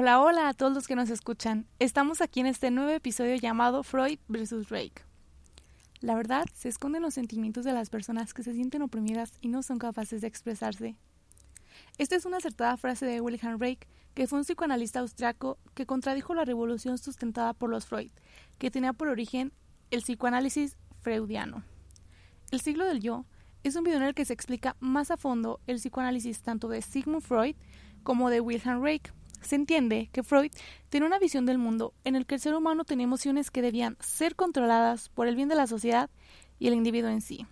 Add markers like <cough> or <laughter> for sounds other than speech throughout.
Hola, hola a todos los que nos escuchan. Estamos aquí en este nuevo episodio llamado Freud vs. Rake. La verdad, se esconden los sentimientos de las personas que se sienten oprimidas y no son capaces de expresarse. Esta es una acertada frase de Wilhelm Rake, que fue un psicoanalista austriaco que contradijo la revolución sustentada por los Freud, que tenía por origen el psicoanálisis freudiano. El siglo del yo es un video en el que se explica más a fondo el psicoanálisis tanto de Sigmund Freud como de Wilhelm Rake. Se entiende que Freud tiene una visión del mundo en el que el ser humano tenía emociones que debían ser controladas por el bien de la sociedad y el individuo en sí.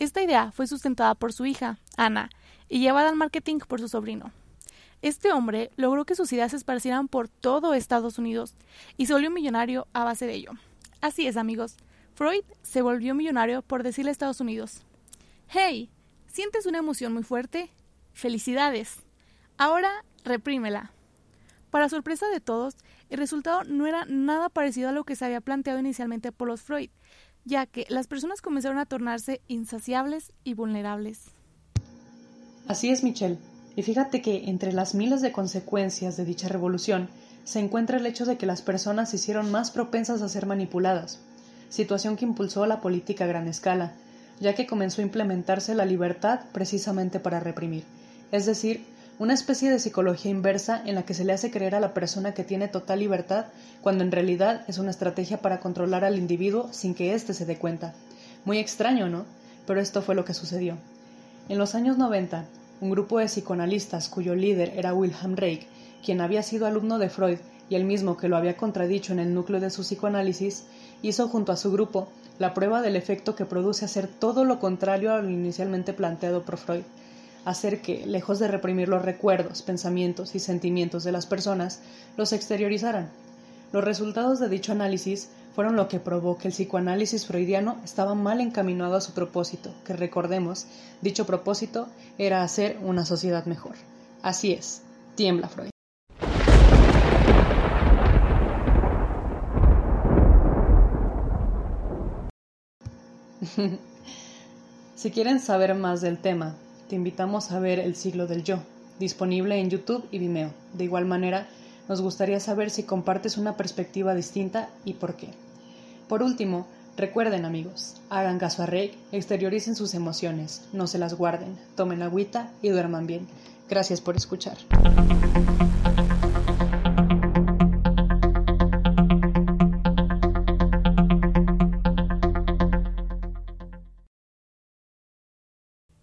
Esta idea fue sustentada por su hija, Ana, y llevada al marketing por su sobrino. Este hombre logró que sus ideas se esparcieran por todo Estados Unidos y se volvió millonario a base de ello. Así es, amigos. Freud se volvió millonario por decirle a Estados Unidos, Hey, ¿sientes una emoción muy fuerte? Felicidades. Ahora reprímela. Para sorpresa de todos, el resultado no era nada parecido a lo que se había planteado inicialmente por los Freud, ya que las personas comenzaron a tornarse insaciables y vulnerables. Así es, Michelle. Y fíjate que entre las miles de consecuencias de dicha revolución se encuentra el hecho de que las personas se hicieron más propensas a ser manipuladas, situación que impulsó la política a gran escala, ya que comenzó a implementarse la libertad precisamente para reprimir, es decir, una especie de psicología inversa en la que se le hace creer a la persona que tiene total libertad cuando en realidad es una estrategia para controlar al individuo sin que éste se dé cuenta. Muy extraño, ¿no? Pero esto fue lo que sucedió. En los años 90, un grupo de psicoanalistas cuyo líder era Wilhelm Reich, quien había sido alumno de Freud y el mismo que lo había contradicho en el núcleo de su psicoanálisis, hizo junto a su grupo la prueba del efecto que produce hacer todo lo contrario a lo inicialmente planteado por Freud, hacer que, lejos de reprimir los recuerdos, pensamientos y sentimientos de las personas, los exteriorizaran. Los resultados de dicho análisis fueron lo que probó que el psicoanálisis freudiano estaba mal encaminado a su propósito, que recordemos, dicho propósito era hacer una sociedad mejor. Así es, tiembla Freud. <laughs> si quieren saber más del tema, te invitamos a ver El siglo del yo, disponible en YouTube y Vimeo. De igual manera, nos gustaría saber si compartes una perspectiva distinta y por qué. Por último, recuerden amigos, hagan caso a Rey, exterioricen sus emociones, no se las guarden, tomen agüita y duerman bien. Gracias por escuchar.